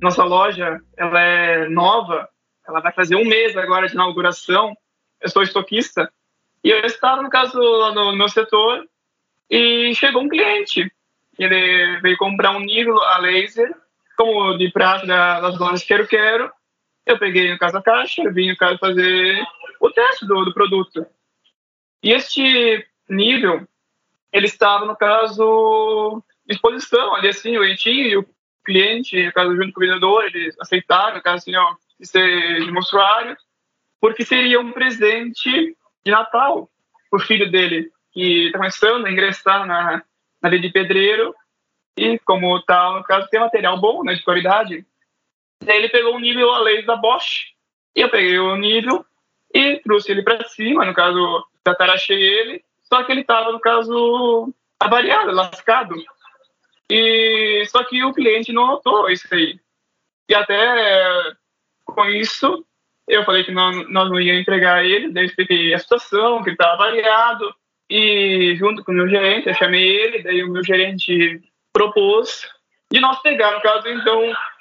nossa loja, ela é nova, ela vai fazer um mês agora de inauguração, eu sou estoquista, e eu estava, no caso, no meu setor, e chegou um cliente, ele veio comprar um nível a laser, como de prato das lojas Quero Quero, eu peguei no caso a caixa, vim no caso fazer o teste do, do produto. E este nível, ele estava, no caso, exposição ali, assim, o Eitinho e o cliente, no caso, junto com o vendedor, eles aceitaram, no caso, assim, ó, ser de mostruário, porque seria um presente de Natal o filho dele, que está começando a ingressar na, na lei de pedreiro, e como tal, no caso, tem material bom, né, de qualidade. Daí ele pegou um nível a lei da Bosch, e eu peguei o nível e trouxe ele para cima, no caso, tatarachei ele, só que ele estava, no caso, avariado, lascado. E só que o cliente não notou isso aí. E até com isso, eu falei que nós, não íamos entregar ele, daí expliquei a situação, que ele estava avariado. E junto com o meu gerente, eu chamei ele, daí o meu gerente propôs de nós pegar, no caso, então,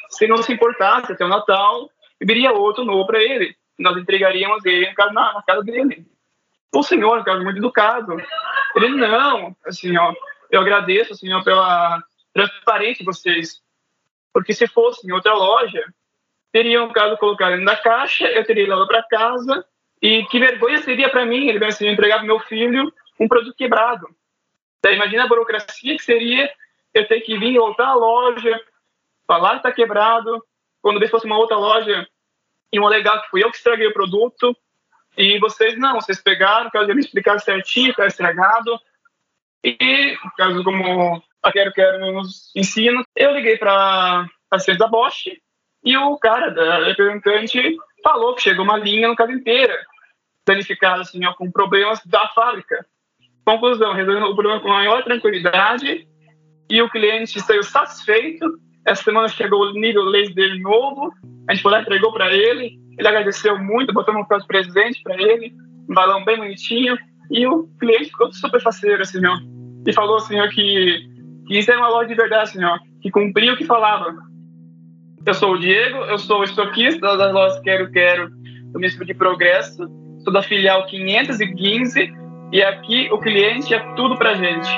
se não se importasse até o Natal, viria outro novo para ele. Nós entregaríamos ele, no caso, na, na casa dele. O senhor, no caso, muito educado, ele, não, assim, ó, eu agradeço, ó, pela transparência de vocês, porque se fosse em outra loja, teriam, caso, colocado na caixa, eu teria levado para casa, e que vergonha seria para mim, ele vai assim, entregar meu filho um produto quebrado. Daí, imagina a burocracia que seria eu ter que vir voltar à loja, falar que está quebrado, quando fosse uma outra loja, e um legal que fui eu que estraguei o produto, e vocês não, vocês pegaram, caso me explicar certinho, está estragado. E, caso como a Quero Quero nos ensina, eu liguei para a da Bosch e o cara da representante falou que chegou uma linha no caso inteira, danificada assim, ó, com problemas da fábrica. Conclusão, resolvendo o problema com maior tranquilidade e o cliente saiu satisfeito. Essa semana chegou o nível leis dele novo, a gente foi lá, entregou para ele, ele agradeceu muito, botou um de presente para ele, um balão bem bonitinho, e o cliente ficou super faceiro, assim, ó, e falou, assim, ó, que, que isso é uma loja de verdade, assim, ó, que cumpria o que falava. Eu sou o Diego, eu sou o estoquista das lojas Quero Quero do município de Progresso, sou da filial 515, e aqui o cliente é tudo pra gente.